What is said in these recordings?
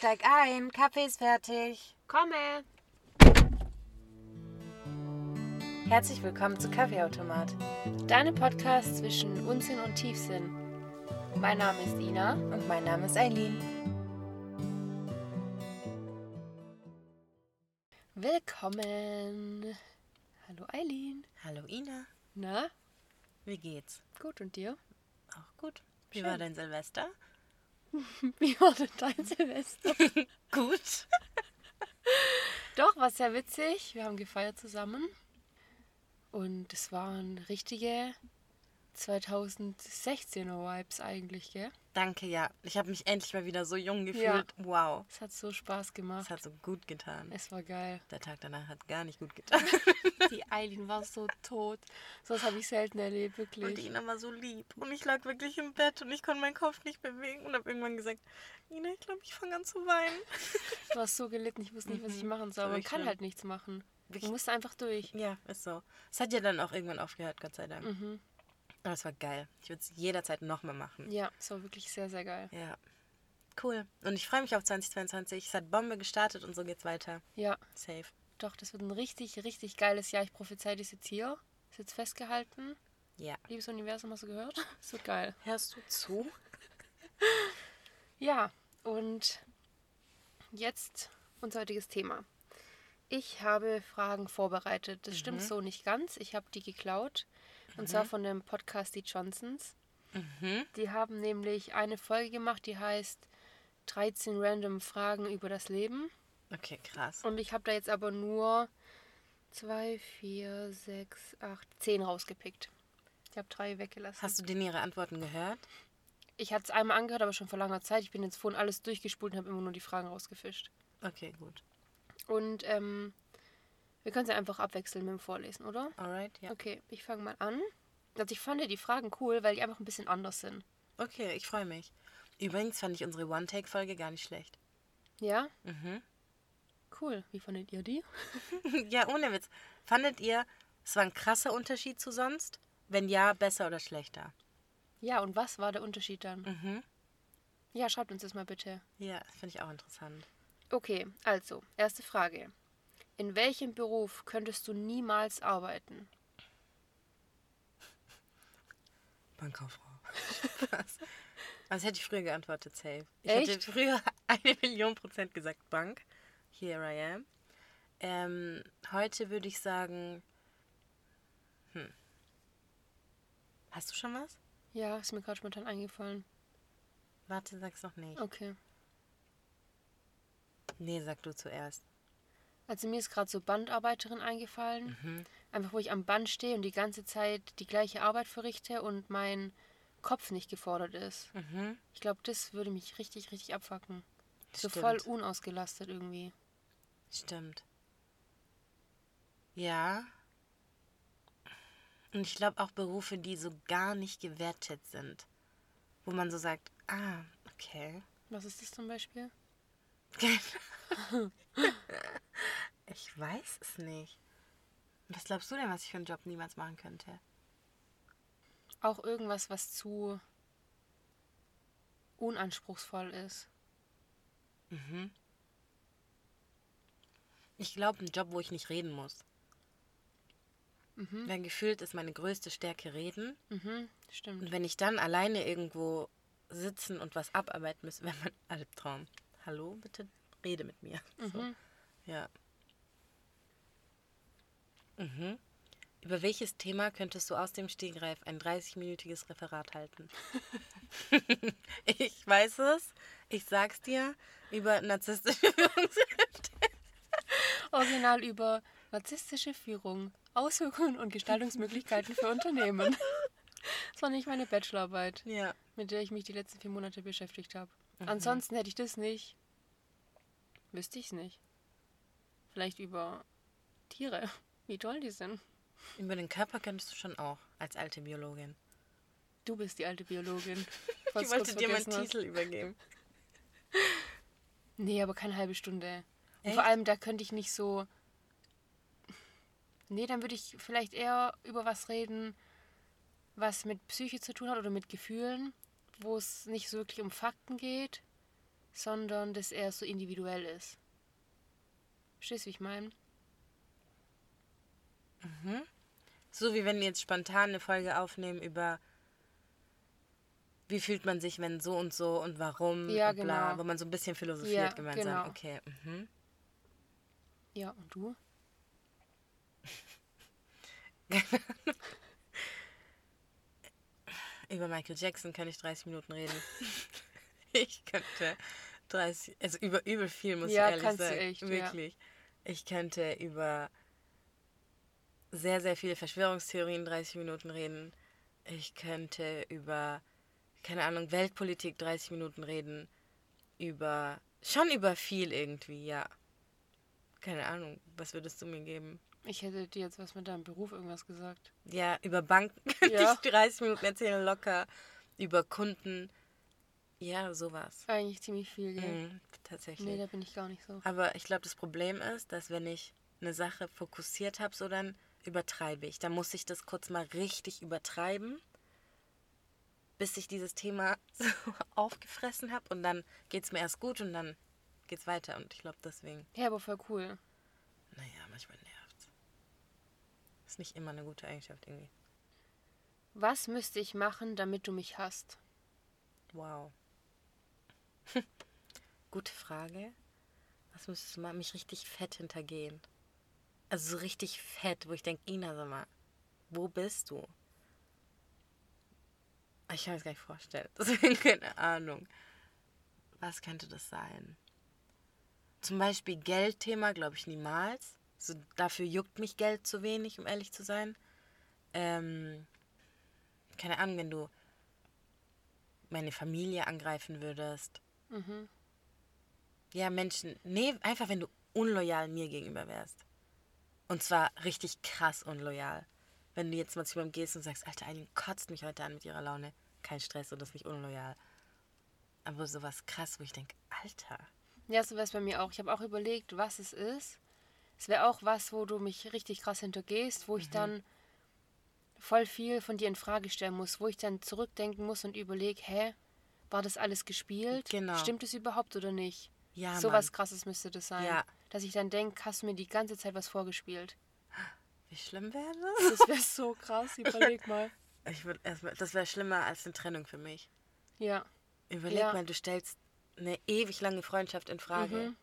Steig ein, Kaffee ist fertig. Komme! Herzlich willkommen zu Kaffeeautomat. Deine Podcast zwischen Unsinn und Tiefsinn. Mein Name ist Ina. Und mein Name ist Eileen. Willkommen! Hallo Eileen. Hallo Ina. Na, Wie geht's? gut und dir? Auch gut. Wie Schön. war dein Silvester? Wie war denn dein Silvester? Gut. Doch, war sehr witzig. Wir haben gefeiert zusammen. Und es waren richtige 2016er Vibes eigentlich, gell? Danke, ja. Ich habe mich endlich mal wieder so jung Ja. gefühlt. Wow. Es hat so Spaß gemacht. Das hat so gut getan. Es war geil. Der Tag danach hat gar nicht gut getan. Die Eileen war so tot. So was habe ich selten erlebt, Und wirklich. Ina war so lieb. Und ich lag wirklich im Bett und ich konnte meinen Kopf nicht bewegen und habe irgendwann gesagt, Ina, ich glaube, ich fange an zu weinen. Du warst so gelitten, ich wusste nicht, was ich Mhm. machen soll. man kann halt nichts machen. Du musst einfach durch. Ja, ist so. Es hat ja dann auch irgendwann aufgehört, Gott sei Dank. Mhm. Aber es war geil. Ich würde es jederzeit nochmal machen. Ja, es war wirklich sehr, sehr geil. Ja. Cool. Und ich freue mich auf 2022. Es hat Bombe gestartet und so geht's weiter. Ja, Safe. doch, das wird ein richtig, richtig geiles Jahr. Ich prophezei das jetzt hier. Ist jetzt festgehalten. Ja. Liebes Universum, hast du gehört? Es wird geil. Hörst du zu? Ja, und jetzt unser heutiges Thema. Ich habe Fragen vorbereitet. Das stimmt so nicht ganz. Ich habe die geklaut. Und zwar von dem Podcast Die Johnsons. Mhm. Die haben nämlich eine Folge gemacht, die heißt 13 random Fragen über das Leben. Okay, krass. Und ich habe da jetzt aber nur 2, 4, 6, 8, 10 rausgepickt. Ich habe drei weggelassen. Hast du denn ihre Antworten gehört? ich hatte es einmal angehört, aber schon vor langer Zeit. Ich bin jetzt vorhin alles durchgespult und habe immer nur die Fragen rausgefischt. Okay, gut. Und ähm, wir können es ja einfach abwechseln mit dem Vorlesen, oder? Alright, ja. Okay, ich fange mal an. Also ich fand die Fragen cool, weil die einfach ein bisschen anders sind. Okay, ich freue mich. Übrigens fand ich unsere One-Take-Folge gar nicht schlecht. Ja? Mhm. Cool. Wie fandet ihr die? ja, ohne Witz. Fandet ihr, es war ein krasser Unterschied zu sonst? Wenn ja, besser oder schlechter? Ja, und was war der Unterschied dann? Mhm. Ja, schreibt uns das mal bitte. Ja, finde ich auch interessant. Okay, also, erste Frage. In welchem Beruf könntest du niemals arbeiten? Bankkauffrau. Was? Also hätte ich früher geantwortet, safe. Ich Echt? hätte früher eine Million Prozent gesagt Bank. Here I am. Ähm, heute würde ich sagen, hm. Hast du schon was? Ja, ist mir gerade spontan eingefallen. Warte, sag's noch nicht. Okay. Nee, sag du zuerst. Also mir ist gerade so Bandarbeiterin eingefallen. Mhm. Einfach, wo ich am Band stehe und die ganze Zeit die gleiche Arbeit verrichte und mein Kopf nicht gefordert ist. Mhm. Ich glaube, das würde mich richtig, richtig abfacken. So Stimmt. voll unausgelastet irgendwie. Stimmt. Ja. Und ich glaube auch Berufe, die so gar nicht gewertet sind. Wo man so sagt, ah, okay. Was ist das zum Beispiel? Ich weiß es nicht. Was glaubst du denn, was ich für einen Job niemals machen könnte? Auch irgendwas, was zu unanspruchsvoll ist. Mhm. Ich glaube, einen Job, wo ich nicht reden muss. Mhm. Weil gefühlt ist meine größte Stärke reden. Mhm, stimmt. Und wenn ich dann alleine irgendwo sitzen und was abarbeiten müsste, wäre mein Albtraum. Hallo, bitte rede mit mir. So. Mhm. Ja. Mhm. Über welches Thema könntest du aus dem Stegreif ein 30-minütiges Referat halten? ich weiß es. Ich sag's dir. Über narzisstische Führungskräfte. Original über narzisstische Führung, Auswirkungen und Gestaltungsmöglichkeiten für Unternehmen. Das war nicht meine Bachelorarbeit, Ja. mit der ich mich die letzten vier Monate beschäftigt habe. Ansonsten hätte ich das nicht. Wüsste ich es nicht. Vielleicht über Tiere, wie toll die sind. Über den Körper könntest du schon auch, als alte Biologin. Du bist die alte Biologin. Ich wollte dir meinen. Titel übergeben. Nee, aber keine halbe Stunde. Und Echt? vor allem, da könnte ich nicht so. Nee, dann würde ich vielleicht eher über was reden, was mit Psyche zu tun hat oder mit Gefühlen, wo es nicht so wirklich um Fakten geht, sondern dass er so individuell ist. Verstehst du, wie ich meine? So wie wenn wir jetzt spontan eine Folge aufnehmen über wie fühlt man sich, wenn so und so und warum Ja, und bla, genau. wo man so ein bisschen philosophiert Ja, gemeinsam. genau. Okay. Mhm. Ja, und du? Über Michael Jackson kann ich 30 Minuten reden. ich könnte 30, also über übel viel, muss Ja, ich ehrlich kannst du sagen. echt, ja. Wirklich. Ich könnte über sehr, sehr viele Verschwörungstheorien 30 Minuten reden. Ich könnte über, keine Ahnung, Weltpolitik 30 Minuten reden. Über, schon über viel irgendwie, ja. Keine Ahnung, was würdest du mir geben? Ich hätte dir jetzt was mit deinem Beruf irgendwas gesagt. Ja, über Banken könnte Ja. ich 30 Minuten erzählen, locker. Über Kunden. Ja, sowas. Eigentlich ziemlich viel, gell? Mhm, tatsächlich. Nee, da bin ich gar nicht so. Aber ich glaube, das Problem ist, dass wenn ich eine Sache fokussiert habe, so dann übertreibe ich. Dann muss ich das kurz mal richtig übertreiben, bis ich dieses Thema so aufgefressen habe. Und dann geht es mir erst gut und dann geht es weiter. Und ich glaube, deswegen, Ja, aber voll cool. naja, manchmal nervt Ist nicht immer eine gute Eigenschaft irgendwie. Was müsste ich machen, damit du mich hast? Wow. Gute Frage. Was müsstest du mal mich richtig fett hintergehen? Also so richtig fett, wo ich denke, Ina, sag mal, wo bist du? Ich kann mir das gar nicht vorstellen. Deswegen keine Ahnung. Was könnte das sein? Zum Beispiel Geldthema, glaube ich niemals. So, dafür juckt mich Geld zu wenig, um ehrlich zu sein. Ähm, keine Ahnung, wenn du meine Familie angreifen würdest. Mhm. Ja, Menschen. Nee, einfach wenn du unloyal mir gegenüber wärst. Und zwar richtig krass unloyal. Wenn du jetzt mal zu jemandem gehst und sagst, Alter, Eileen kotzt mich heute an mit ihrer Laune. Kein Stress und das ist nicht unloyal. Aber sowas krass, wo ich denke, Alter. Ja, so wäre es bei mir auch. Ich habe auch überlegt, was es ist. Es wäre auch was, wo du mich richtig krass hintergehst, wo ich Mhm. dann voll viel von dir in Frage stellen muss, wo ich dann zurückdenken muss und überlege, hä, war das alles gespielt? Genau. Stimmt es überhaupt oder nicht? Ja, so Mann. was krasses müsste das sein. Ja. Dass ich dann denke, hast du mir die ganze Zeit was vorgespielt. Wie schlimm wäre das? Das wäre so krass, überleg mal. Ich würd erstmal, das wäre schlimmer als eine Trennung für mich. Ja. Überleg Ja. mal, du stellst eine ewig lange Freundschaft in Frage.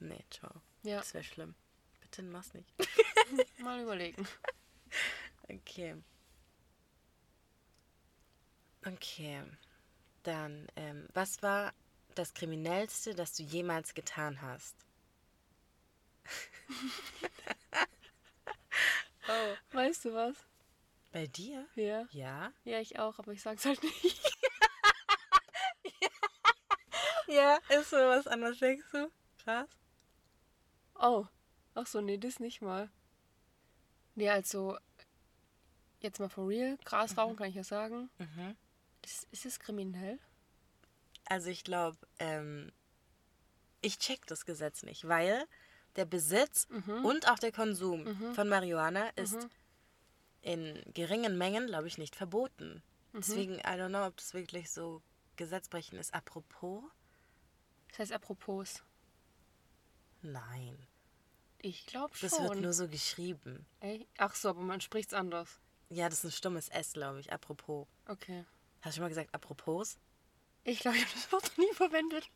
Mhm. Nee, ciao. Ja, Das wäre schlimm. Bitte mach's nicht. mal überlegen. Okay. Okay. Dann, ähm, was war das Kriminellste, das du jemals getan hast? Oh. Weißt du was? Bei dir? Ja. Ja. Ja, ich auch, aber ich sag's halt nicht. Ja, ist so was anderes, denkst du? Krass. Oh. Ach so, nee, das nicht mal. Nee, also, jetzt mal for real. Gras rauchen kann ich ja sagen. Mhm. Das, ist es kriminell? Also ich glaube, ähm, ich check das Gesetz nicht, weil der Besitz und auch der Konsum von Marihuana ist in geringen Mengen, glaube ich, nicht verboten. Deswegen, I don't know, ob das wirklich so gesetzbrechend ist. Apropos, Das heißt apropos. nein. Ich glaube schon. Das wird nur so geschrieben. Ey? Ach so, aber man spricht's anders. Ja, das ist ein stummes S, glaube ich. Apropos. Okay. Hast du schon mal gesagt, apropos? Ich glaube, ich habe das Wort noch nie verwendet.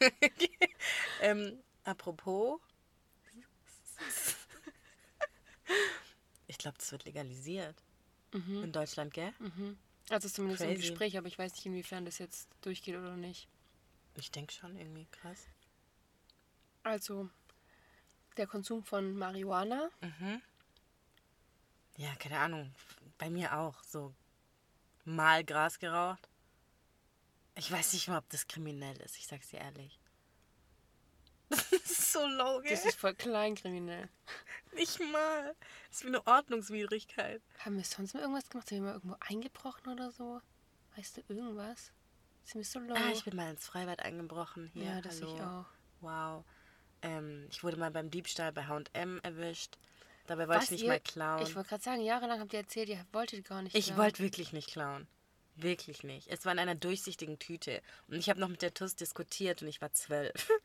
ähm, apropos. Ich glaube, das wird legalisiert. In Deutschland, gell? Also zumindest im Crazy. Gespräch, aber ich weiß nicht, inwiefern das jetzt durchgeht oder nicht. Ich denke schon, irgendwie krass. Also, der Konsum von Marihuana. Ja, keine Ahnung. Bei mir auch. So mal Gras geraucht. Ich weiß nicht mal, ob das kriminell ist. Ich sag's dir ehrlich. Das ist so low, gell? Das ist voll kleinkriminell. nicht mal. Das ist wie eine Ordnungswidrigkeit. Haben wir sonst mal irgendwas gemacht? Sind wir mal irgendwo eingebrochen oder so? Weißt du irgendwas? Sind wir so low? Ah, ich bin mal ins Freibad eingebrochen. Hier, ja, das hallo. ich auch. Wow. Ähm, ich wurde mal beim Diebstahl bei H&M erwischt. Dabei wollte Was, ich nicht ihr- mal klauen. Ich wollte gerade sagen, jahrelang habt ihr erzählt, ihr wolltet gar nicht. Ich wollte wirklich nicht klauen. Wirklich nicht. Es war in einer durchsichtigen Tüte. Und ich habe noch mit der TUS diskutiert und ich war zwölf.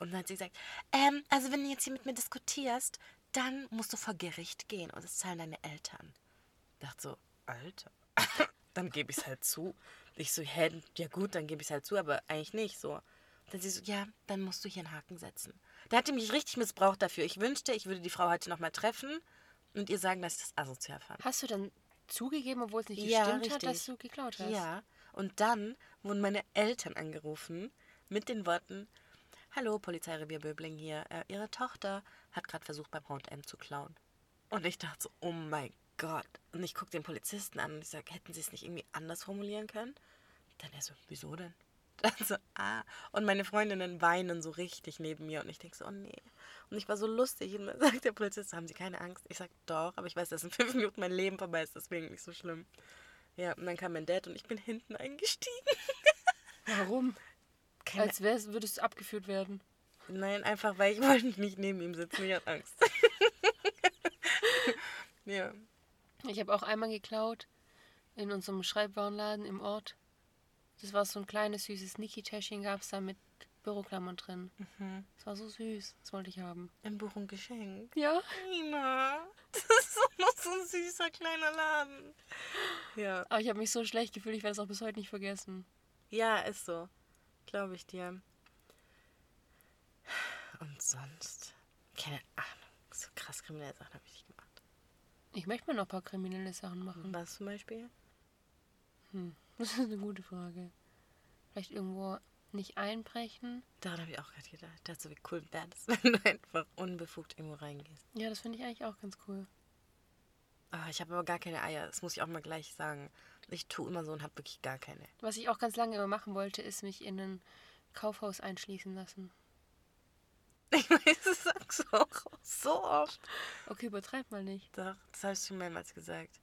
Und dann hat sie gesagt, ähm, also wenn du jetzt hier mit mir diskutierst, dann musst du vor Gericht gehen und das zahlen deine Eltern. Ich dachte so, Alter, dann gebe ich es halt zu. Ich so, hä, ja gut, dann gebe ich es halt zu, aber eigentlich nicht so. Dann sie so, ja, dann musst du hier einen Haken setzen. Da hat die mich richtig missbraucht dafür. Ich wünschte, ich würde die Frau heute nochmal treffen und ihr sagen, dass ich das asozial fand. Hast du dann zugegeben, obwohl es nicht gestimmt hat, dass du geklaut hast? Ja, und dann wurden meine Eltern angerufen mit den Worten, Hallo, Polizeirevier Böbling hier. Äh, ihre Tochter hat gerade versucht, beim H&M zu klauen. Und ich dachte so, oh mein Gott. Und ich gucke den Polizisten an und ich sage, hätten sie es nicht irgendwie anders formulieren können? Dann er so, wieso denn? Dann so, ah. Und meine Freundinnen weinen so richtig neben mir und ich denke so, oh nee. Und ich war so lustig und dann sagt der Polizist, haben Sie keine Angst? Ich sage, doch, aber ich weiß, dass in fünf Minuten mein Leben vorbei ist, deswegen nicht so schlimm. Ja, und dann kam mein Dad und ich bin hinten eingestiegen. Warum? Keine Als wär's, würdest du abgeführt werden. Nein, einfach weil ich wollte nicht neben ihm sitzen. Ich hatte Angst. ja. Ich habe auch einmal geklaut in unserem Schreibwarenladen im Ort. Das war so ein kleines, süßes Niki-Täschchen, gab es da mit Büroklammern drin. Mhm. Das war so süß. Das wollte ich haben. Ein Buch und Geschenk. Ja. Nina, das ist doch noch so ein süßer kleiner Laden. Ja. Aber ich habe mich so schlecht gefühlt, ich werde es auch bis heute nicht vergessen. Ja, ist so. Glaube ich dir. Und sonst? Keine Ahnung. So krass kriminelle Sachen habe ich nicht gemacht. Ich möchte mal noch ein paar kriminelle Sachen machen. Was zum Beispiel? Hm, das ist eine gute Frage. Vielleicht irgendwo nicht einbrechen. Daran habe ich auch gerade gedacht. Das so wie cool wäre das, wenn du einfach unbefugt irgendwo reingehst. Ja, das finde ich eigentlich auch ganz cool. Oh, ich habe aber gar keine Eier. Das muss ich auch mal gleich sagen. Ich tue immer so und habe wirklich gar keine. Was ich auch ganz lange immer machen wollte, ist mich in ein Kaufhaus einschließen lassen. Ich weiß, das sagst du auch so oft. Okay, übertreib mal nicht. Doch, das ich schon mehrmals gesagt.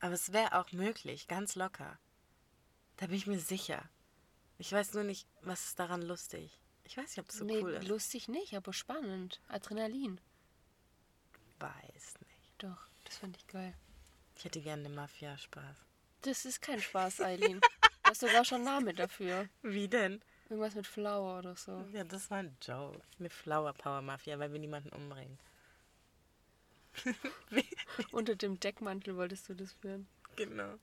Aber es wäre auch möglich, ganz locker. Da bin ich mir sicher. Ich weiß nur nicht, was ist daran lustig. Ich weiß nicht, ob das so nee, cool ist. lustig nicht, aber spannend. Adrenalin. Weiß nicht. Doch, das fand ich geil. Ich hätte gerne eine Mafia-Spaß. Das ist kein Spaß, Eileen. du hast sogar schon Name dafür. Wie denn? Irgendwas mit Flower oder so. Ja, das war ein Joke. Eine Flower Power Mafia, weil wir niemanden umbringen. Unter dem Deckmantel wolltest du das führen. Genau.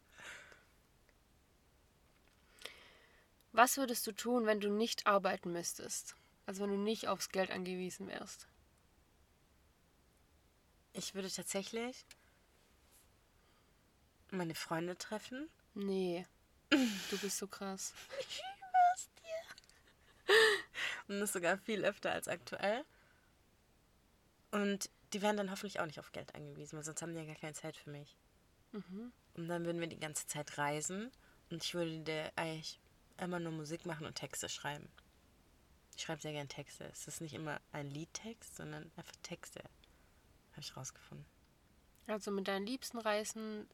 Was würdest du tun, wenn du nicht arbeiten müsstest? Also wenn du nicht aufs Geld angewiesen wärst? Ich würde tatsächlich meine Freunde treffen? Nee. Du bist so krass. ich schwör's dir. Und das sogar viel öfter als aktuell. Und die wären dann hoffentlich auch nicht auf Geld angewiesen, weil sonst haben die ja gar keine Zeit für mich. Mhm. Und dann würden wir die ganze Zeit reisen und ich würde dir eigentlich immer nur Musik machen und Texte schreiben. Ich schreibe sehr gerne Texte. Es ist nicht immer ein Liedtext, sondern einfach Texte. Habe ich rausgefunden. Also mit deinen Liebsten reisen,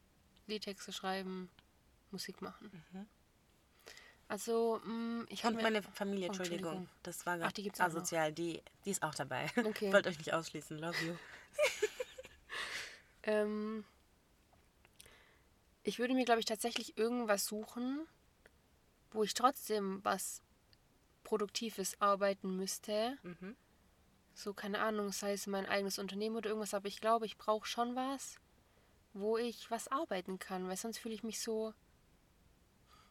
Liedtexte schreiben, Musik machen. Mhm. Also, mh, mm, ich habe. Und meine Familie, oh, Entschuldigung. Entschuldigung. Das war Ach, die gibt's asozial. Die, die ist auch dabei. Okay. Ich wollte euch nicht ausschließen. Love you. ähm, ich würde mir, glaube ich, tatsächlich irgendwas suchen, wo ich trotzdem was Produktives arbeiten müsste. Mhm. So, keine Ahnung, sei es mein eigenes Unternehmen oder irgendwas, aber ich glaube, ich brauche schon was, wo ich was arbeiten kann, weil sonst fühle ich mich so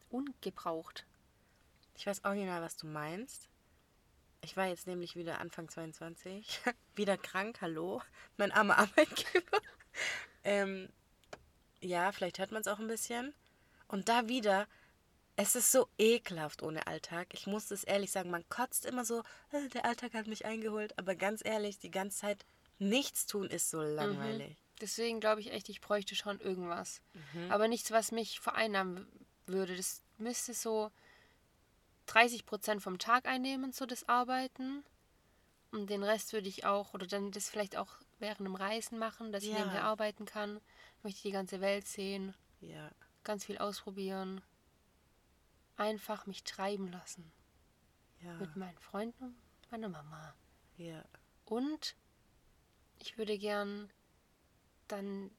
ungebraucht. Ich weiß original, was du meinst. Ich war jetzt nämlich wieder Anfang 22, wieder krank, hallo, mein armer Arbeitgeber. ähm, ja, vielleicht hört man es auch ein bisschen. Und da wieder, es ist so ekelhaft ohne Alltag. Ich muss es ehrlich sagen, man kotzt immer so, äh, der Alltag hat mich eingeholt. Aber ganz ehrlich, die ganze Zeit nichts tun ist so langweilig. Mhm. Deswegen glaube ich echt, ich bräuchte schon irgendwas. Mhm. Aber nichts, was mich vereinnahmen würde. Das müsste so 30 Prozent vom Tag einnehmen, so das Arbeiten. Und den Rest würde ich auch, oder dann das vielleicht auch während dem Reisen machen, dass ich nebenher arbeiten kann. Möchte die ganze Welt sehen. Ja. Ganz viel ausprobieren. Einfach mich treiben lassen. Ja. Mit meinen Freunden und meiner Mama. Ja. Und ich würde gern dann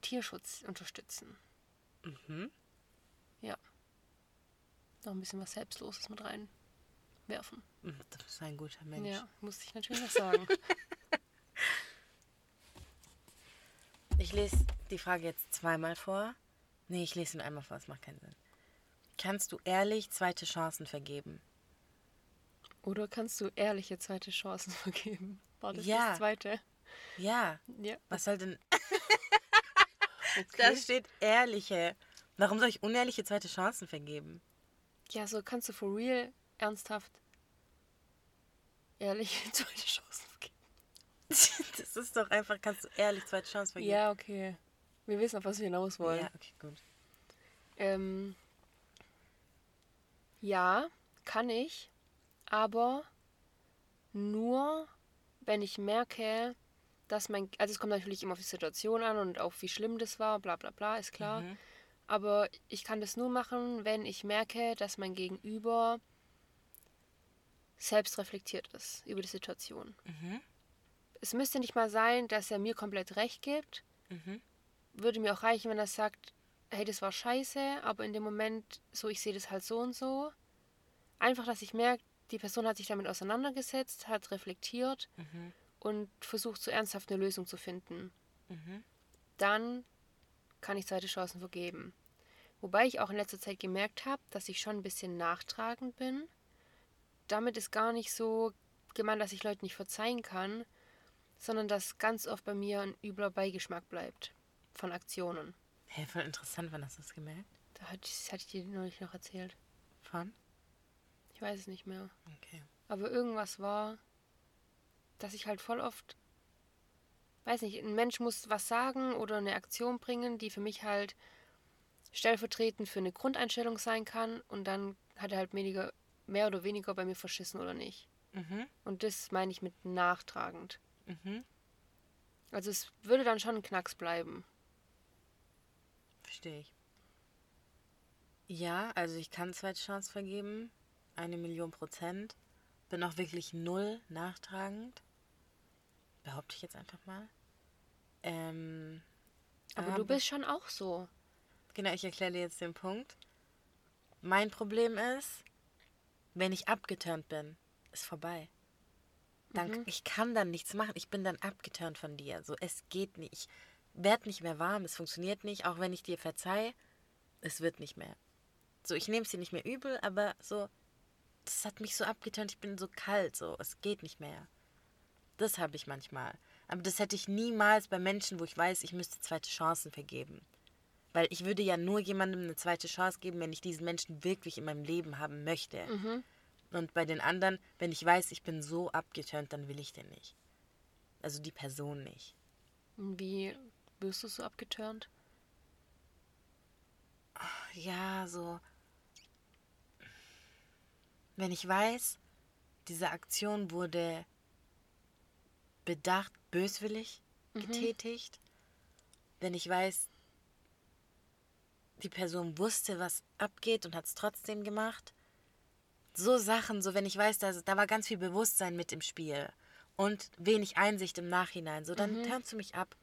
Tierschutz unterstützen. Mhm. Noch ein bisschen was Selbstloses mit reinwerfen. Hm, Du bist ein guter Mensch. Ja, muss ich natürlich noch sagen. Ich lese die Frage jetzt zweimal vor. Nee, ich lese ihn einmal vor, das macht keinen Sinn. Kannst du ehrlich zweite Chancen vergeben? Oder kannst du ehrliche zweite Chancen vergeben? War das Ja. das zweite? Ja. Ja. Was soll denn. Okay. Da steht ehrliche. Warum soll ich unehrliche zweite Chancen vergeben? Ja, so kannst du for real ernsthaft ehrliche zweite Chancen vergeben. Das ist doch einfach, kannst du ehrlich zweite Chancen vergeben? Ja, okay. Wir wissen, auf was wir hinaus wollen. Ja, okay, gut. Ähm, ja, kann ich, aber nur, wenn ich merke, dass mein, also es kommt natürlich immer auf die Situation an und auch wie schlimm das war, bla bla bla, ist klar. Mhm. Aber ich kann das nur machen, wenn ich merke, dass mein Gegenüber selbst reflektiert ist über die Situation. Mhm. Es müsste nicht mal sein, dass er mir komplett recht gibt. Mhm. Würde mir auch reichen, wenn er sagt, hey, das war scheiße, aber in dem Moment, so, ich sehe das halt so und so. Einfach, dass ich merke, die Person hat sich damit auseinandergesetzt, hat reflektiert Mhm. und versucht, so ernsthaft eine Lösung zu finden. Mhm. Dann kann ich zweite Chancen vergeben. Wobei ich auch in letzter Zeit gemerkt habe, dass ich schon ein bisschen nachtragend bin. Damit ist gar nicht so gemeint, dass ich Leuten nicht verzeihen kann, sondern dass ganz oft bei mir ein übler Beigeschmack bleibt von Aktionen. Hey, voll interessant, wann hast du das gemerkt? Da hatte ich, hatte ich dir neulich noch erzählt. Von? Ich weiß es nicht mehr. Okay. Aber irgendwas war, dass ich halt voll oft, weiß nicht, ein Mensch muss was sagen oder eine Aktion bringen, die für mich halt stellvertretend für eine Grundeinstellung sein kann und dann hat er halt weniger, mehr oder weniger bei mir verschissen oder nicht. Mhm. Und das meine ich mit nachtragend. Mhm. Also es würde dann schon ein Knacks bleiben. Verstehe ich. Ja, also ich kann zweite Chance vergeben. Eine Million Prozent. Bin auch wirklich null nachtragend. Behaupte ich jetzt einfach mal. Ähm, Aber du bist schon auch so. Genau, ich erkläre dir jetzt den Punkt. Mein Problem ist, wenn ich abgeturnt bin, ist vorbei. Dann, Mhm. Ich kann dann nichts machen. Ich bin dann abgeturnt von dir. So, es geht nicht. Ich werde nicht mehr warm. Es funktioniert nicht. Auch wenn ich dir verzeih, es wird nicht mehr. So, ich nehme es dir nicht mehr übel, aber so, das hat mich so abgeturnt. Ich bin so kalt. So, es geht nicht mehr. Das habe ich manchmal. Aber das hätte ich niemals bei Menschen, wo ich weiß, ich müsste zweite Chancen vergeben. Weil ich würde ja nur jemandem eine zweite Chance geben, wenn ich diesen Menschen wirklich in meinem Leben haben möchte. Mhm. Und bei den anderen, wenn ich weiß, ich bin so abgeturnt, dann will ich den nicht. Also die Person nicht. Wie wirst du so abgeturnt? Ja, so. Wenn ich weiß, diese Aktion wurde bedacht, böswillig getätigt. Wenn ich weiß, die Person wusste, was abgeht und hat es trotzdem gemacht. So Sachen, so wenn ich weiß, dass, da war ganz viel Bewusstsein mit im Spiel und wenig Einsicht im Nachhinein, so dann turnst du mich ab.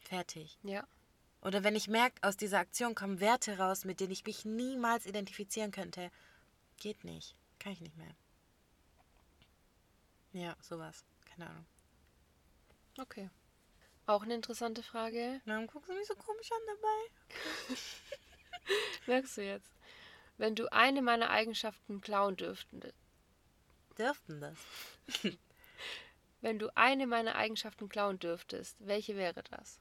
Fertig. Ja. Oder wenn ich merke, aus dieser Aktion kommen Werte raus, mit denen ich mich niemals identifizieren könnte. Geht nicht. Kann ich nicht mehr. Ja, sowas. Keine Ahnung. Okay. Auch eine interessante Frage. Warum guckst du mich so komisch an dabei? Merkst du jetzt? Wenn du eine meiner Eigenschaften klauen dürften, Dürften das? wenn du eine meiner Eigenschaften klauen dürftest, welche wäre das?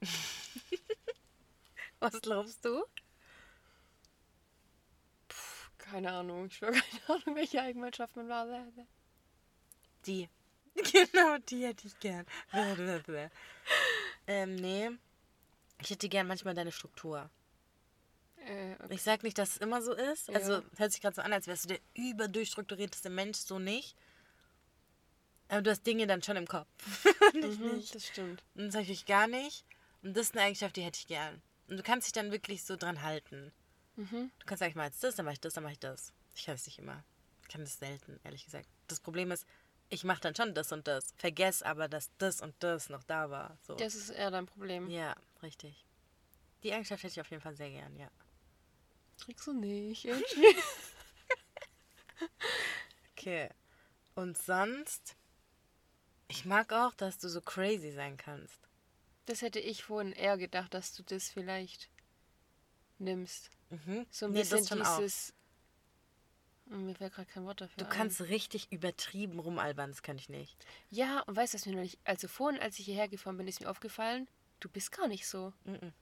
Was glaubst du? Keine Ahnung, ich schwöre keine Ahnung, welche Eigenschaft man war. Die. Genau, die hätte ich gern. ähm, nee. Ich hätte gern manchmal deine Struktur. Äh, okay. Ich sag nicht, dass es immer so ist. Ja. Also hört sich gerade so an, als wärst du der überdurchstrukturierteste Mensch, so nicht. Aber du hast Dinge dann schon im Kopf. Mhm, nicht. das stimmt. Und das habe ich gar nicht. Und das ist eine Eigenschaft, die hätte ich gern. Und du kannst dich dann wirklich so dran halten. Mhm. Du kannst sagen, ich mache jetzt das, dann mache ich das, dann mache ich das. Ich kann es nicht immer. Ich kann das selten, ehrlich gesagt. Das Problem ist, ich mache dann schon das und das. Vergess aber, dass das und das noch da war. So. Das ist eher dein Problem. Ja, richtig. Die Eigenschaft hätte ich auf jeden Fall sehr gern, ja. Kriegst du nicht. Okay. Und sonst, ich mag auch, dass du so crazy sein kannst. Das hätte ich vorhin eher gedacht, dass du das vielleicht nimmst. Mhm. So ein Nee, bisschen dieses. Mir fällt gerade kein Wort dafür. Du ein. kannst richtig übertrieben rumalbern, das kann ich nicht. Ja, und weißt du, was mir neulich. Also vorhin, als ich hierher gefahren bin, ist mir aufgefallen, du bist gar nicht so. Mhm.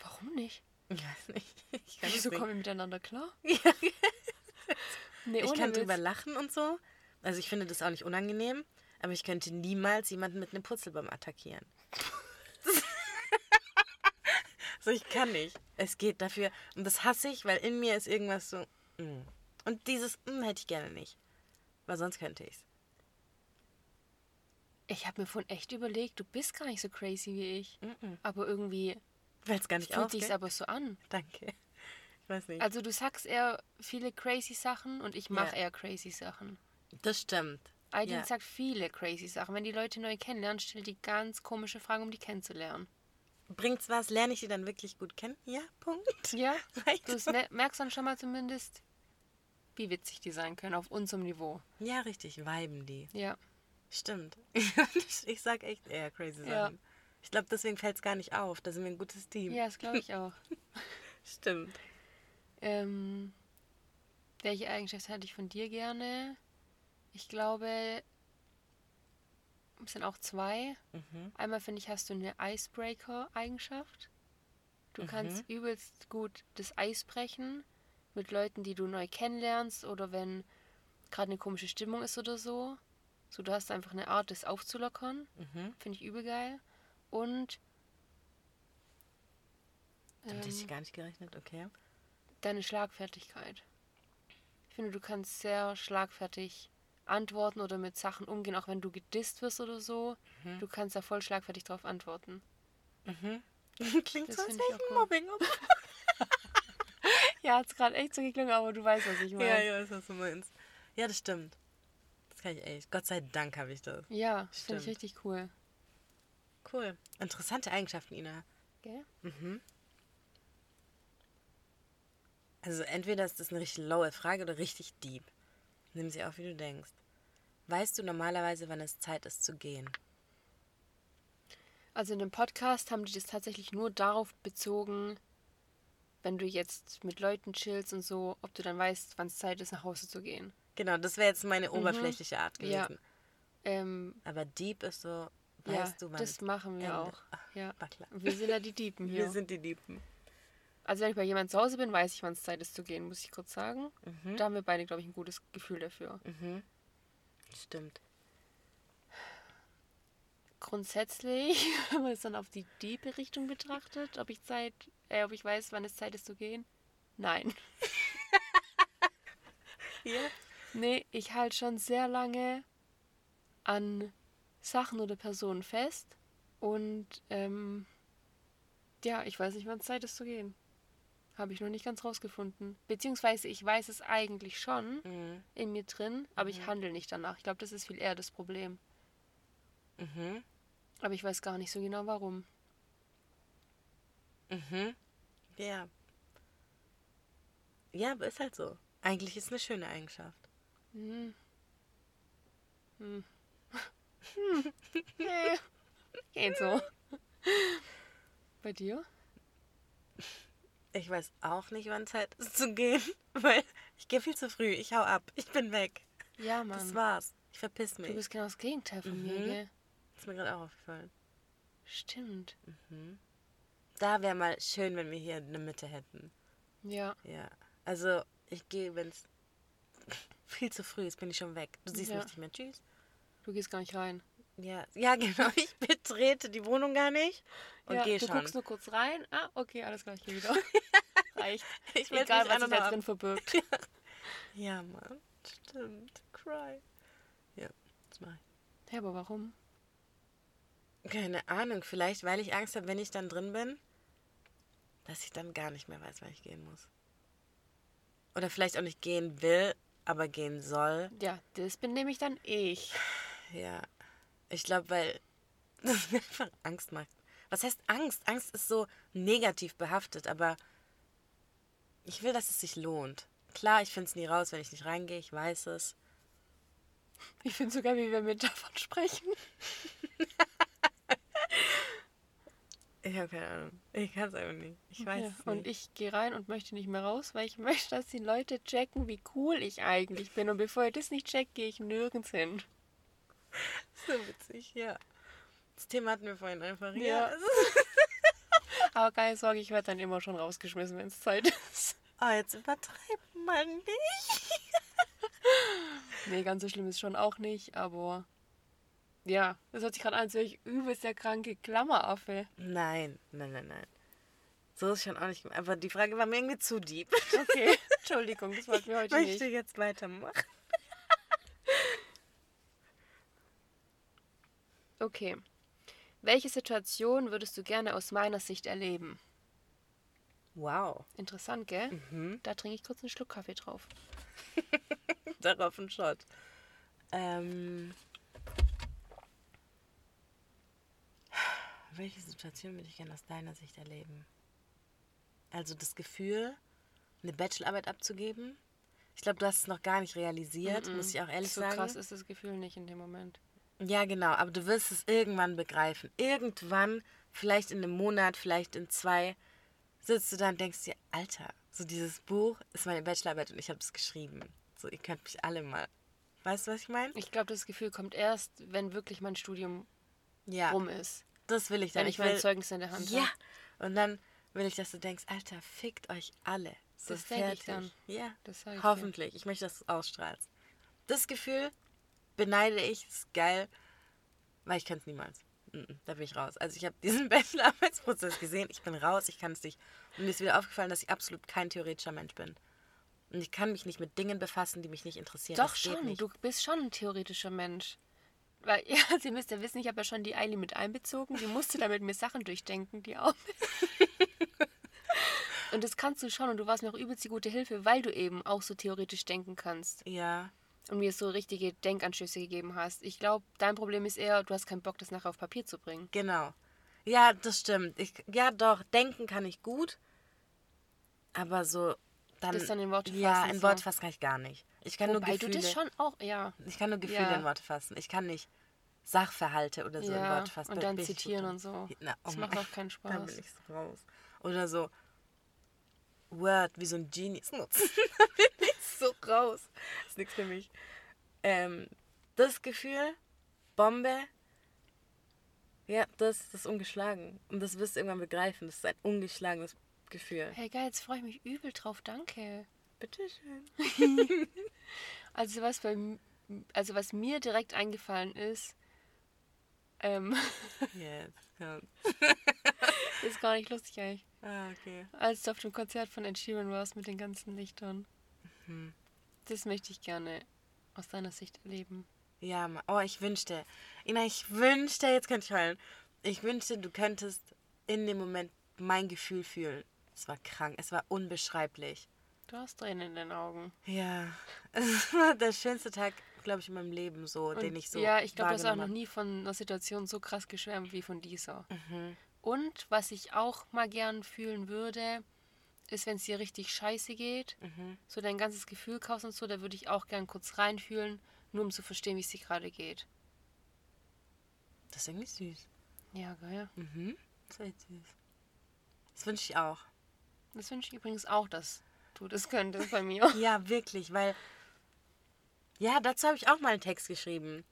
Warum nicht? Ich weiß nicht. Ich kann, es Wieso nicht. kommen wir miteinander klar? Ja. Nee, ich kann Witz. drüber lachen und so. Also ich finde das auch nicht unangenehm, aber ich könnte niemals jemanden mit einem Purzelbaum attackieren. so, ich kann nicht. Es geht dafür. Und das hasse ich, weil in mir ist irgendwas so. Mm. Und dieses mm, hätte ich gerne nicht. Weil sonst könnte ich's. Ich habe mir vorhin echt überlegt, du bist gar nicht so crazy wie ich. Mhm. Aber irgendwie Weil es gar nicht fühlt sich's aber so an. Danke. Ich weiß nicht. Also du sagst eher viele crazy Sachen und ich mache Ja. eher crazy Sachen. das stimmt. Aydin Ja. sagt viele crazy Sachen. Wenn die Leute neu kennenlernen, stellt die ganz komische Fragen, um die kennenzulernen. Bringt's was? Lerne ich die dann wirklich gut kennen? Ja, Punkt. Ja, du merkst dann schon mal zumindest, wie witzig die sein können auf unserem Niveau. Ja, richtig. Weiben die. Ja. Stimmt. ich sag echt eher crazy Sachen. Ja. Ich glaube, deswegen fällt es gar nicht auf. Da sind wir ein gutes Team. Ja, das glaube ich auch. Stimmt. Ähm, welche Eigenschaft hätte ich von dir gerne? Ich glaube, es sind auch zwei. Mhm. Einmal finde ich, hast du eine Icebreaker-Eigenschaft. Du Mhm. kannst übelst gut das Eis brechen mit Leuten, die du neu kennenlernst oder wenn gerade eine komische Stimmung ist oder so. So, du hast einfach eine Art, das aufzulockern. Mhm. Finde ich übel geil. Und Damit hätte ich ähm, gar nicht gerechnet, okay. deine Schlagfertigkeit. Ich finde, du kannst sehr schlagfertig antworten oder mit Sachen umgehen, auch wenn du gedisst wirst oder so. Mhm. Du kannst da voll schlagfertig drauf antworten. Mhm. Klingt Das so, als wäre ich ein. Mobbing. Ja, hat's gerade echt so geklungen, aber du weißt, was ich meine. ja, ja, weiß, was du meinst. Ja, das stimmt. Das kann ich echt. Gott sei Dank habe ich das. Ja, finde ich richtig cool. Cool. Interessante Eigenschaften, Ina. Gell? Mhm. Also entweder ist das eine richtig lowe Frage oder richtig deep. Nimm sie auf, wie du denkst. Weißt du normalerweise, wann es Zeit ist zu gehen? Also in dem Podcast haben die das tatsächlich nur darauf bezogen, wenn du jetzt mit Leuten chillst und so, ob du dann weißt, wann es Zeit ist, nach Hause zu gehen. Genau, das wäre jetzt meine oberflächliche Art Ja. gewesen. Ähm, Aber deep ist so, ja, weißt du, wann das machen wir Ende- auch. Ja. War klar. Wir sind ja die Diepen hier. Wir sind die Diepen. Also wenn ich bei jemand zu Hause bin, weiß ich, wann es Zeit ist zu gehen, muss ich kurz sagen. Mhm. Da haben wir beide, glaube ich, ein gutes Gefühl dafür. Mhm. Stimmt. Grundsätzlich, wenn man es dann auf die diepe Richtung betrachtet, ob ich Zeit, äh, ob ich weiß, wann es Zeit ist zu gehen, nein. Ja. Nee, ich halte schon sehr lange an Sachen oder Personen fest und ähm, ja, ich weiß nicht, wann es Zeit ist zu gehen. Habe ich noch nicht ganz rausgefunden. Beziehungsweise ich weiß es eigentlich schon Mhm. in mir drin, aber ich handle nicht danach. Ich glaube, das ist viel eher das Problem. Mhm. Aber ich weiß gar nicht so genau warum. Mhm. Ja. Ja, aber ist halt so. Eigentlich ist eine schöne Eigenschaft. Hm. Hm. hm. Nee. Geht so. Bei dir? Ich weiß auch nicht, wann Zeit ist zu gehen, weil ich gehe viel zu früh. Ich hau ab. Ich bin weg. Ja, Das Mann. war's. Ich verpiss Du mich. bist genau das Gegenteil von mir, Mhm. gell? ist mir gerade auch aufgefallen. Stimmt. Da wäre mal schön, wenn wir hier eine Mitte hätten. Ja. Ja. Also, ich gehe, wenn es viel zu früh ist, bin ich schon weg. Du siehst Ja. mich nicht mehr. Tschüss. Du gehst gar nicht rein. Ja, ja, genau. Ich betrete die Wohnung gar nicht und ja, gehe du schon. guckst nur kurz rein. Ah, okay, alles klar, ich gehe wieder. Reicht. Ich Egal, was sich da drin verbirgt. Ja, Mann. Stimmt. Cry. Ja, das mache ich. Ja, aber warum? Keine Ahnung. Vielleicht, weil ich Angst habe, wenn ich dann drin bin, dass ich dann gar nicht mehr weiß, wann ich gehen muss. Oder vielleicht auch nicht gehen will, aber gehen soll. Ja, das bin nämlich dann ich. Ja. Ich glaube, weil das mir einfach Angst macht. Was heißt Angst? Angst ist so negativ behaftet, aber ich will, dass es sich lohnt. klar, ich finde es nie raus, wenn ich nicht reingehe, ich weiß es. Ich finde sogar, wie wir mit davon sprechen. Ich habe keine Ahnung. Ich kann es einfach nicht. Ich weiß Ja, es und nicht. ich gehe rein und möchte nicht mehr raus, weil ich möchte, dass die Leute checken, wie cool ich eigentlich bin. Und bevor ihr das nicht checkt, gehe ich nirgends hin. So witzig, ja. Das Thema hatten wir vorhin einfach. Ja. Ja. Aber keine Sorge, ich werde dann immer schon rausgeschmissen, wenn es Zeit ist. Oh, jetzt übertreib mal nicht. Nee, ganz so schlimm ist schon auch nicht, aber ja, das hört sich gerade an, als wäre ich übelst der kranke Klammeraffe. Nein, nein, nein, nein. So ist schon auch nicht. Aber die Frage war mir irgendwie zu deep. Okay, Entschuldigung, das wollten wir Ich heute möchte nicht. jetzt weitermachen. Okay. Welche Situation würdest du gerne aus meiner Sicht erleben? Wow. Interessant, gell? Mhm. Da trinke ich kurz einen Schluck Kaffee drauf. Darauf ein Shot. Ähm. Welche Situation würde ich gerne aus deiner Sicht erleben? Also das Gefühl, eine Bachelorarbeit abzugeben. Ich glaube, du hast es noch gar nicht realisiert, muss ich auch ehrlich so sagen. krass ist das Gefühl nicht in dem Moment. Ja, genau, aber du wirst es irgendwann begreifen. Irgendwann, vielleicht in einem Monat, vielleicht in zwei, sitzt du da und denkst dir, Alter, so dieses Buch ist meine Bachelorarbeit und ich habe es geschrieben. So, ihr könnt mich alle mal. Weißt du, was ich meine? Ich glaube, das Gefühl kommt erst, wenn wirklich mein Studium Ja, rum ist. Das will ich dann. Wenn ich will, mein Zeugnis in der Hand Ja, habe. und dann will ich, dass du denkst, Alter, fickt euch alle. So Das denk ich fertig. dann. Ja, Das ich hoffentlich. Ich möchte, dass du es ausstrahlst. Das Gefühl beneide ich, ist geil, weil ich könnte es niemals. Da bin ich raus. Also ich habe diesen Bachelorarbeitsprozess gesehen, ich bin raus, ich kann es nicht. Und mir ist wieder aufgefallen, dass ich absolut kein theoretischer Mensch bin. Und ich kann mich nicht mit Dingen befassen, die mich nicht interessieren. Doch schon, du bist schon ein theoretischer Mensch. Weil, ja, Sie müsst ja wissen, ich habe ja schon die Eili mit einbezogen. Die musste da mit mir Sachen durchdenken, die Arme. Und das kannst du schon und du warst mir auch übelst die gute Hilfe, weil du eben auch so theoretisch denken kannst Ja, und mir so richtige Denkanstöße gegeben hast. Ich glaube, dein Problem ist eher, du hast keinen Bock, das nachher auf Papier zu bringen. genau. Ja, das stimmt. Ich, ja, doch, denken kann ich gut. Aber so dann. Das dann in Worte Ja, fassen, in so. Worte fassen kann ich gar nicht. Ich kann nur Wobei Gefühle. du das schon auch, ja. Ich kann nur Gefühle Ja. in Worte fassen. Ich kann nicht Sachverhalte oder so in Ja, Worte fassen. und Da dann bin zitieren und so. Na, Das oh macht Mann, auch keinen Da bin Spaß. ich so raus. Oder so Word wie so ein Genius nutzen. da bin ich so raus. Das ist nichts für mich. Ähm, das Gefühl, Bombe, ja, das, das ist ungeschlagen. Und das wirst du irgendwann begreifen. Das ist ein ungeschlagenes Gefühl. Hey, geil, jetzt freue ich mich übel drauf, danke. Bitteschön. Also was, bei, also was mir direkt eingefallen ist, ähm, Jetzt kommt. ist gar nicht lustig eigentlich. Ah, okay. Als du auf dem Konzert von Ed Sheeran warst mit den ganzen Lichtern. Mhm. Das möchte ich gerne aus deiner Sicht erleben. Ja, oh, ich wünschte. Ina, ich wünschte, jetzt könnte ich heulen. Ich wünschte, du könntest in dem Moment mein Gefühl fühlen. Es war krank, es war unbeschreiblich. Du hast Tränen in den Augen. Ja, es war der schönste Tag, glaube ich, in meinem Leben so, den Und ich so. ja, ich glaube, du hast auch noch nie von einer Situation so krass geschwärmt wie von dieser. Mhm. Und was ich auch mal gern fühlen würde, ist, wenn es dir richtig scheiße geht, Mhm. so dein ganzes Gefühl kaufst und so, da würde ich auch gern kurz reinfühlen, nur um zu verstehen, wie es dir gerade geht. Das ist irgendwie süß. Ja, geil. Mhm. Das ist süß. Das wünsche ich auch. Das wünsche ich übrigens auch, dass du das könntest bei mir. Ja, wirklich, weil. Ja, dazu habe ich auch mal einen Text geschrieben.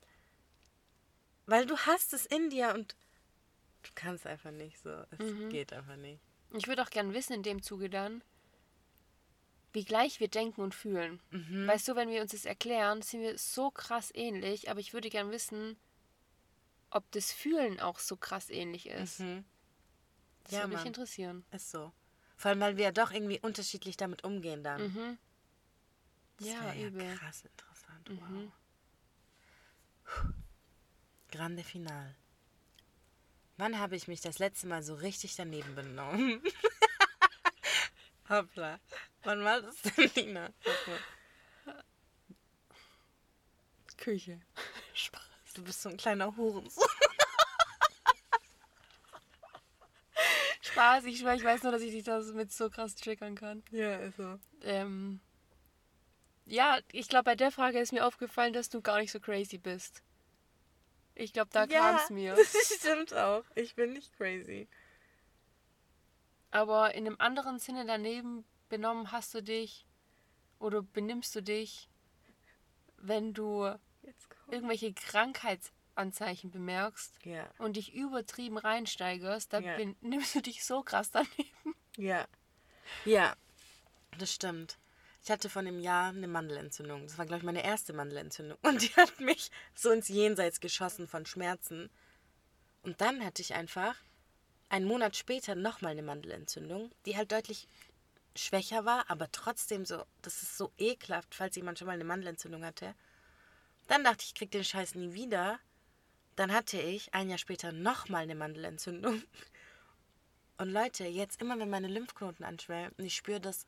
Weil du hast es in dir und du kannst einfach nicht so. Es Mhm. geht einfach nicht. Ich würde auch gern wissen in dem Zuge dann, wie gleich wir denken und fühlen. Mhm. Weißt du, wenn wir uns das erklären, sind wir so krass ähnlich, aber ich würde gern wissen, ob das Fühlen auch so krass ähnlich ist. Mhm. Das Ja, würde mich Mann. interessieren. Ist so. Vor allem, weil wir ja doch irgendwie unterschiedlich damit umgehen dann. Mhm. Das Ja, wär übel. krass interessant. Mhm. Wow. Grande Final. Wann habe ich mich das letzte Mal so richtig daneben benommen? Hoppla. Wann war das denn, Nina? Küche. Spaß. Du bist so ein kleiner Hurensohn. Spaß, ich ich weiß nur, dass ich dich das mit so krass triggern kann. Ja, ist so. Ähm, Ja, ich glaube, bei der Frage ist mir aufgefallen, dass du gar nicht so crazy bist. Ich glaube, da kam es mir. Das stimmt auch. Ich bin nicht crazy. Aber in einem anderen Sinne daneben benommen hast du dich oder benimmst du dich, wenn du irgendwelche Krankheitsanzeichen bemerkst Ja. und dich übertrieben reinsteigerst, da Ja. benimmst du dich so krass daneben. Ja. Ja, das stimmt. Ich hatte vor einem Jahr eine Mandelentzündung. Das war, glaube ich, meine erste Mandelentzündung. Und die hat mich so ins Jenseits geschossen von Schmerzen. Und dann hatte ich einfach einen Monat später nochmal eine Mandelentzündung, die halt deutlich schwächer war, aber trotzdem so, das ist so ekelhaft, falls jemand schon mal eine Mandelentzündung hatte. Dann dachte ich, ich krieg den Scheiß nie wieder. Dann hatte ich ein Jahr später nochmal eine Mandelentzündung. Und Leute, jetzt immer, wenn meine Lymphknoten anschwellen, und ich spüre das,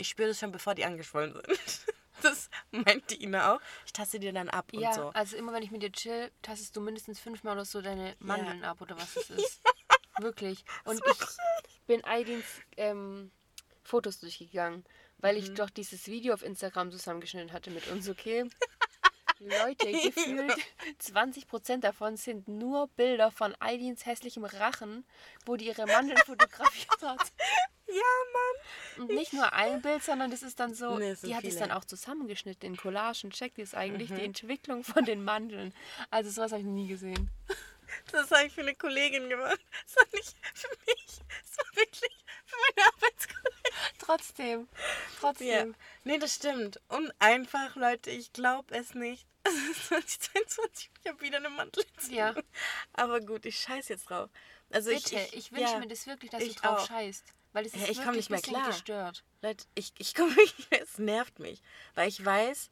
ich spüre das schon, bevor die angeschwollen sind. Das meint die Ina auch. Ich taste dir dann ab Ja, und so. also immer wenn ich mit dir chill, tastest du mindestens fünfmal oder so deine Mandeln ab oder was es ist. Wirklich. Und ich bin Aidins ähm, Fotos durchgegangen, weil Mhm. ich doch dieses Video auf Instagram zusammengeschnitten hatte mit uns, okay? Leute, gefühlt 20% davon sind nur Bilder von Aidins hässlichem Rachen, wo die ihre Mandeln fotografiert hat. Ja, Mann. Und nicht nur ein Bild, sondern das ist dann so, Nee, die hat es dann auch zusammengeschnitten in Collagen. Checkt ihr es eigentlich, Mhm. die Entwicklung von den Mandeln. Also sowas habe ich noch nie gesehen. Das habe ich für eine Kollegin gemacht. Das war nicht für mich. Das war wirklich für meine Arbeitskollegin. Trotzdem, trotzdem. Ja. Nee, das stimmt. Und einfach, Leute, ich glaube es nicht. Es ist 2022, ich habe wieder eine Mandelentzündung. Ja. Aber gut, ich scheiß jetzt drauf. Also Bitte, ich, ich, wünsche ja, mir das wirklich, dass ich du drauf auch. scheißt. Weil es ist Ja, ich wirklich komm nicht mehr klar. gestört. Leute, ich, ich komme nicht mehr, es nervt mich. Weil ich weiß,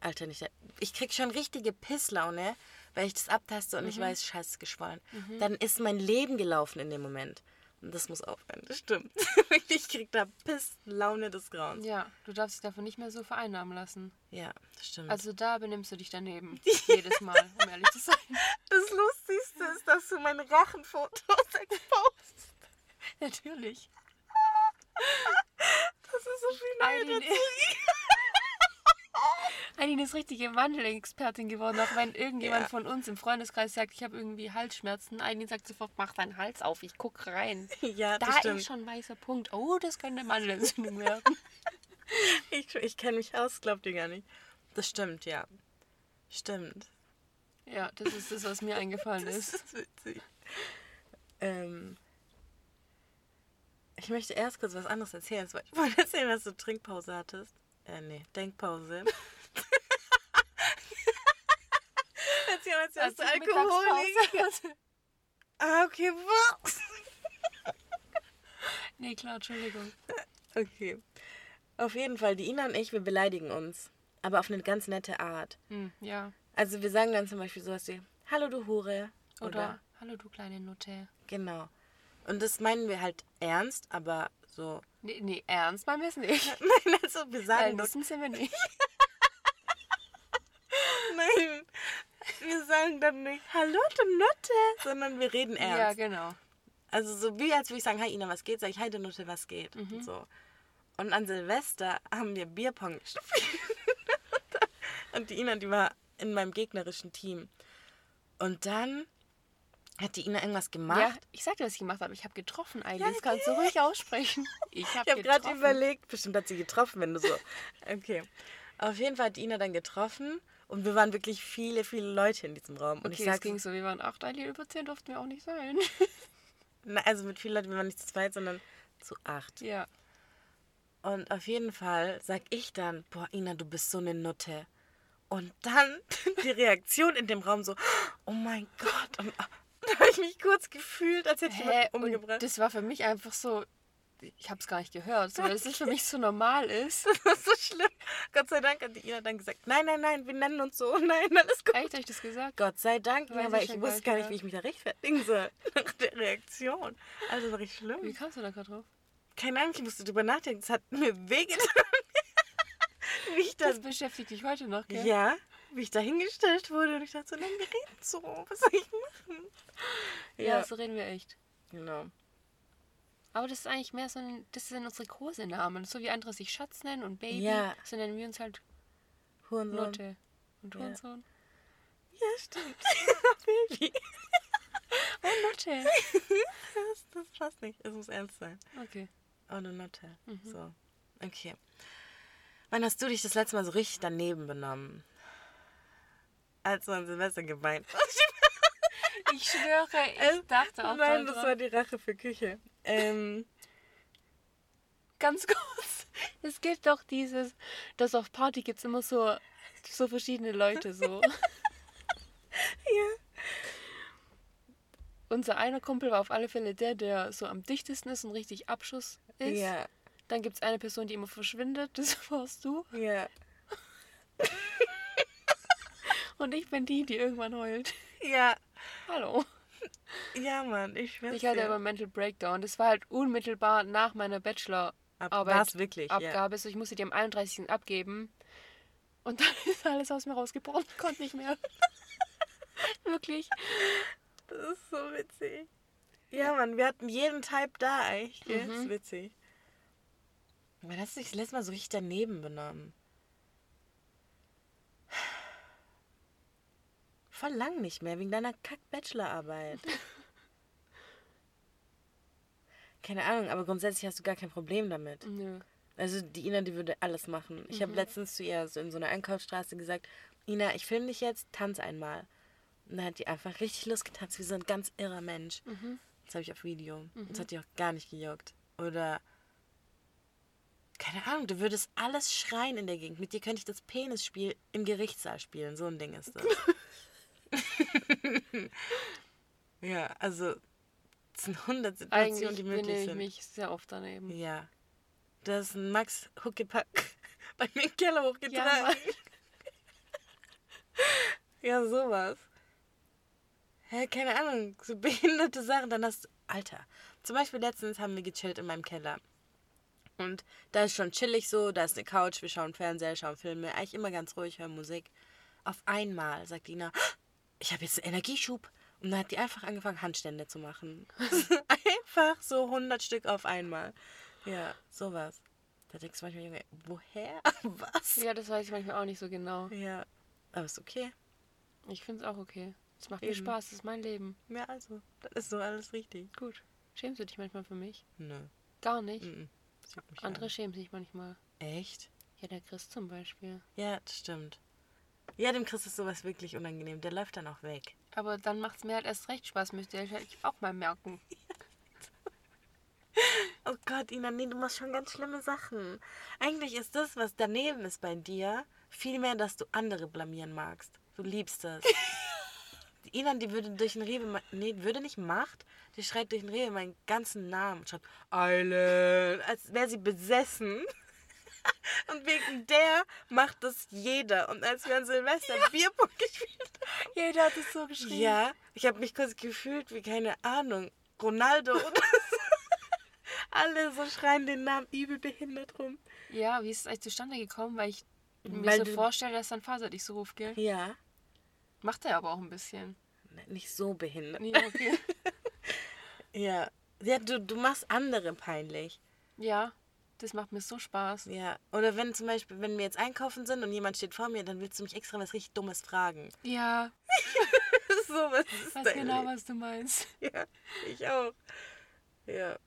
Alter, nicht, ich krieg schon richtige Pisslaune, weil ich das abtaste und Mhm. ich weiß, scheiße, geschwollen. Dann ist mein Leben gelaufen in dem Moment. Und das muss aufhören, das stimmt. ich krieg da Pisslaune des Grauens. Ja, du darfst dich davon nicht mehr so vereinnahmen lassen. Ja, das stimmt. Also da benimmst du dich daneben. Jedes Mal, um ehrlich zu sein. das Lustigste ist, dass du meine Rachenfotos exposed. Natürlich. Das ist so viel dazu. Eileen ist richtige Mandelexpertin geworden, auch wenn irgendjemand Ja. von uns im Freundeskreis sagt, ich habe irgendwie Halsschmerzen. Eileen sagt sofort, mach deinen Hals auf, ich guck rein. Ja, das Da stimmt. ist schon ein weißer Punkt. Oh, das könnte Mandelentzündung werden. Ich, ich kenne mich aus, glaubt ihr gar nicht. Das stimmt, ja. Stimmt. Ja, das ist das, was mir eingefallen Das ist. ist witzig. Ähm, ich möchte erst kurz was anderes erzählen. Ich wollte erzählen, dass du Trinkpause hattest. Äh, nee, Denkpause. Erzähl Alkoholiker. Mittagspause hatte. Ah, okay, was? Nee, klar, Entschuldigung. Okay. Auf jeden Fall, die Ina und ich, wir beleidigen uns. Aber auf eine ganz nette Art. Hm, ja. Also wir sagen dann zum Beispiel sowas wie, Hallo du Hure. Oder, hallo du kleine Nutte. Genau. Und das meinen wir halt ernst, aber so. Nee, nee ernst meinen wir es nicht. Nein, also wir sagen das. Nutten sind wir nicht. Nein. Wir sagen dann nicht Hallo du Nutte, sondern wir reden Ja, ernst. genau. Also so wie als würde ich sagen, Hi Ina, was geht? Sag ich, Hi du Nutte, was geht? Und so. Und an Silvester haben wir Bierpong gespielt. und die Ina, die war in meinem gegnerischen Team. Und dann hat die Ina irgendwas gemacht. Ja, ich sag dir, was ich gemacht habe. Ich habe getroffen eigentlich. das kannst du ruhig aussprechen. Ich habe habe gerade überlegt, bestimmt hat sie getroffen, wenn du so. Okay. Auf jeden Fall hat die Ina dann getroffen und wir waren wirklich viele, viele Leute in diesem Raum. Und Okay, ich das sag, ging so. Wir waren acht, Eileen, über zehn durften wir auch nicht sein. na, also mit vielen Leuten, wir waren nicht zu zweit, sondern zu acht. ja. Und auf jeden Fall sag ich dann, boah, Ina, du bist so eine Nutte. Und dann die Reaktion in dem Raum so, oh mein Gott. Und da habe ich mich kurz gefühlt, als hätte ich jemanden umgebracht. das war für mich einfach so. Ich habe es gar nicht gehört, weil es für mich so normal ist. Das war so schlimm. Gott sei Dank hat die Ina dann gesagt, nein, nein, nein, wir nennen uns so. Nein, alles gut. Echt, habe ich das gesagt? Gott sei Dank, Weiß ja, weil ich ich wusste gar nicht nicht, wie ich mich da rechtfertigen soll. Nach der Reaktion. Also war richtig Wie schlimm. kamst du da gerade drauf? Keine Ahnung, ich musste drüber nachdenken. Das hat mir wehgetan. wie ich Das dann, beschäftigt dich heute noch, gell? ja, wie ich da hingestellt wurde und ich dachte so, nein, wir reden so. Was soll ich machen? Ja, so reden wir echt. genau. Aber das ist eigentlich mehr so ein, das sind unsere Kosenamen. So wie andere sich Schatz nennen und Baby, Ja. so nennen wir uns halt Hurensohn. Nutte. Und Ja. Hurensohn. Ja, stimmt. Baby. Oh, Nutte. Das, das passt nicht. Es muss ernst sein. Okay. Oh, no, Nutte. Mhm. So. Okay. Wann hast du dich das letzte Mal so richtig daneben benommen? Als du an Silvester geweint hast. Ich schwöre, ich dachte auch Nein, das war die Rache für Küche. Ähm, Ganz kurz. Es gibt doch dieses, dass auf Party gibt es immer so, so verschiedene Leute so. ja. Unser einer Kumpel war auf alle Fälle der, der so am dichtesten ist und richtig Abschuss ist. Ja. Dann gibt es eine Person, die immer verschwindet, das warst du. Ja. Und ich bin die, die irgendwann heult. Ja. Hallo. Ja, Mann, ich schwör's Ich hatte dir. aber Mental Breakdown. Das war halt unmittelbar nach meiner Bachelorarbeit. Wirklich, ja. Abgabe. So, ich musste die am 31. abgeben. Und dann ist alles aus mir rausgebrochen. Konnte nicht mehr. Wirklich. Das ist so witzig. Ja, Mann, wir hatten jeden Type da eigentlich. Gell? Das ist witzig. Hast du dich das letzte Mal so richtig daneben benommen? Voll lang nicht mehr, wegen deiner Kack-Bachelorarbeit. Keine Ahnung, aber grundsätzlich hast du gar kein Problem damit. Nö. Also die Ina, die würde alles machen. Ich habe letztens zu ihr so in so einer Einkaufsstraße gesagt, Ina, ich filme dich jetzt, tanz einmal. Und dann hat die einfach richtig losgetanzt, wie so ein ganz irrer Mensch. Das habe ich auf Video. Das hat die auch gar nicht gejuckt. Oder, keine Ahnung, du würdest alles schreien in der Gegend. Mit dir könnte ich das Penisspiel im Gerichtssaal spielen. So ein Ding ist das. ja, also, es sind 100 Situationen, Eigentlich die möglich ich sind. mich sehr oft daneben. Ja. Das ist ein Max Huckepack bei mir im Keller Ja, hochgetragen. Mann. Ja, sowas. Hä, keine Ahnung, so behinderte Sachen. Dann hast du, Alter, zum Beispiel letztens haben wir gechillt in meinem Keller. Und da ist schon chillig so, da ist eine Couch, wir schauen Fernseher, schauen Filme, eigentlich immer ganz ruhig, hören Musik. Auf einmal sagt Dina, ich habe jetzt einen Energieschub. Und dann hat die einfach angefangen, Handstände zu machen. einfach so 100 Stück auf einmal. Ja, sowas. Da denkst du manchmal, Junge, woher? Was? Ja, das weiß ich manchmal auch nicht so genau. Ja, aber ist okay. Ich finde es auch okay. Es macht mir Eben. Spaß, das ist mein Leben. Ja, also, das ist so alles richtig. Gut. Schämst du dich manchmal für mich? Nö. Gar nicht. Mhm. Andere an. schämen sich manchmal. Echt? Ja, der Chris zum Beispiel. Ja, das stimmt. Ja, dem Chris ist sowas wirklich unangenehm. Der läuft dann auch weg. Aber dann macht es mir halt erst recht Spaß, müsste ich halt auch mal merken. Oh Gott, Ina, nee, du machst schon ganz schlimme Sachen. Eigentlich ist das, was daneben ist bei dir, vielmehr, dass du andere blamieren magst. Du liebst es. Die Ina, die würde durch den Rewe, nee, würde nicht macht, die schreit durch den Rewe meinen ganzen Namen und schreibt Island, als wäre sie besessen. Und wegen der macht das jeder. Und als wir an Silvester Bierpong gespielt haben, Jeder hat es so geschrieben. ja, ich habe mich kurz gefühlt wie, keine Ahnung, Ronaldo oder so. Alle so schreien den Namen übel behindert rum. Ja, wie ist es eigentlich zustande gekommen? Weil ich mir Weil so du- vorstelle, dass dein Vater dich so ruft, gell? Ja. Macht er aber auch ein bisschen. Ne, Nicht so behindert. Nee, okay. Ja. Ja, du, du machst andere peinlich. ja, das macht mir so Spaß. Ja. Oder wenn zum Beispiel, wenn wir jetzt einkaufen sind und jemand steht vor mir, dann willst du mich extra was richtig Dummes fragen. Ja, so was ich ist weiß genau, Leben. was du meinst. Ja, ich auch. Ja.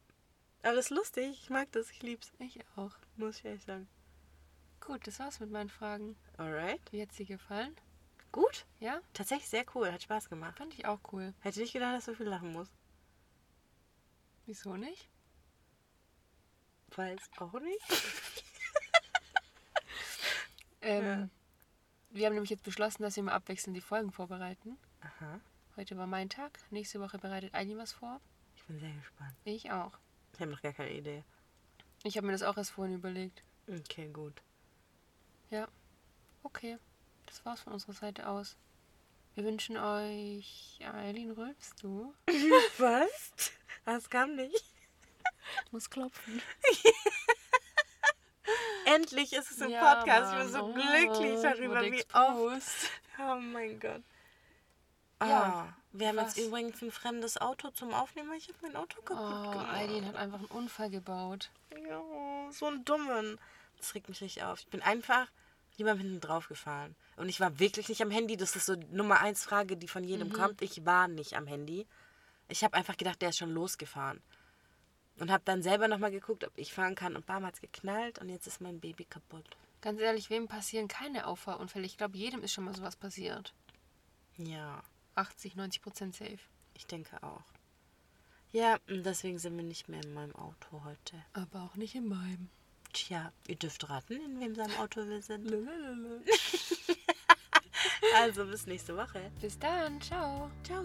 Aber das ist lustig. Ich mag das. Ich lieb's. Ich auch. Muss ich ehrlich sagen. Gut, das war's mit meinen Fragen. Alright. Wie hat's dir gefallen? Gut. Ja, Tatsächlich sehr cool. Hat Spaß gemacht. fand ich auch cool. Hätte nicht gedacht, dass du so viel lachen musst. Wieso nicht? Weiß auch nicht. Ähm, Wir haben nämlich jetzt beschlossen, dass wir mal abwechselnd die Folgen vorbereiten. Aha. Heute war mein Tag. Nächste Woche bereitet Eileen was vor. Ich bin sehr gespannt. Ich auch. Ich habe noch gar keine Idee. Ich habe mir das auch erst vorhin überlegt. Okay, gut. Ja. Okay. Das war's von unserer Seite aus. Wir wünschen euch. Eileen, rülpst du? Was? Das kam nicht. Ich muss klopfen. Endlich ist es im Ja, Podcast. Ich bin Mann. so Oh, glücklich ich darüber, wie oft. exposed. Oh mein Gott. Ah, Ja, wir haben was? jetzt übrigens ein fremdes Auto zum Aufnehmen, ich habe mein Auto kaputt Oh, gemacht. Eileen hat einfach einen Unfall gebaut. Ja, so einen dummen. Das regt mich richtig auf. Ich bin einfach niemandem hinten drauf gefahren. Und ich war wirklich nicht am Handy. Das ist so Nummer eins Frage, die von jedem kommt. Ich war nicht am Handy. Ich habe einfach gedacht, der ist schon losgefahren. Und habe dann selber nochmal geguckt, ob ich fahren kann. Und bam, hat's geknallt und jetzt ist mein Baby kaputt. Ganz ehrlich, wem passieren keine Auffahrunfälle? Ich glaube, jedem ist schon mal sowas passiert. Ja, 80, 90 Prozent safe. ich denke auch. Ja, und deswegen sind wir nicht mehr in meinem Auto heute. Aber auch nicht in meinem. Tja, ihr dürft raten, in wem seinem Auto wir sind. Also bis nächste Woche. Bis dann, ciao. Ciao.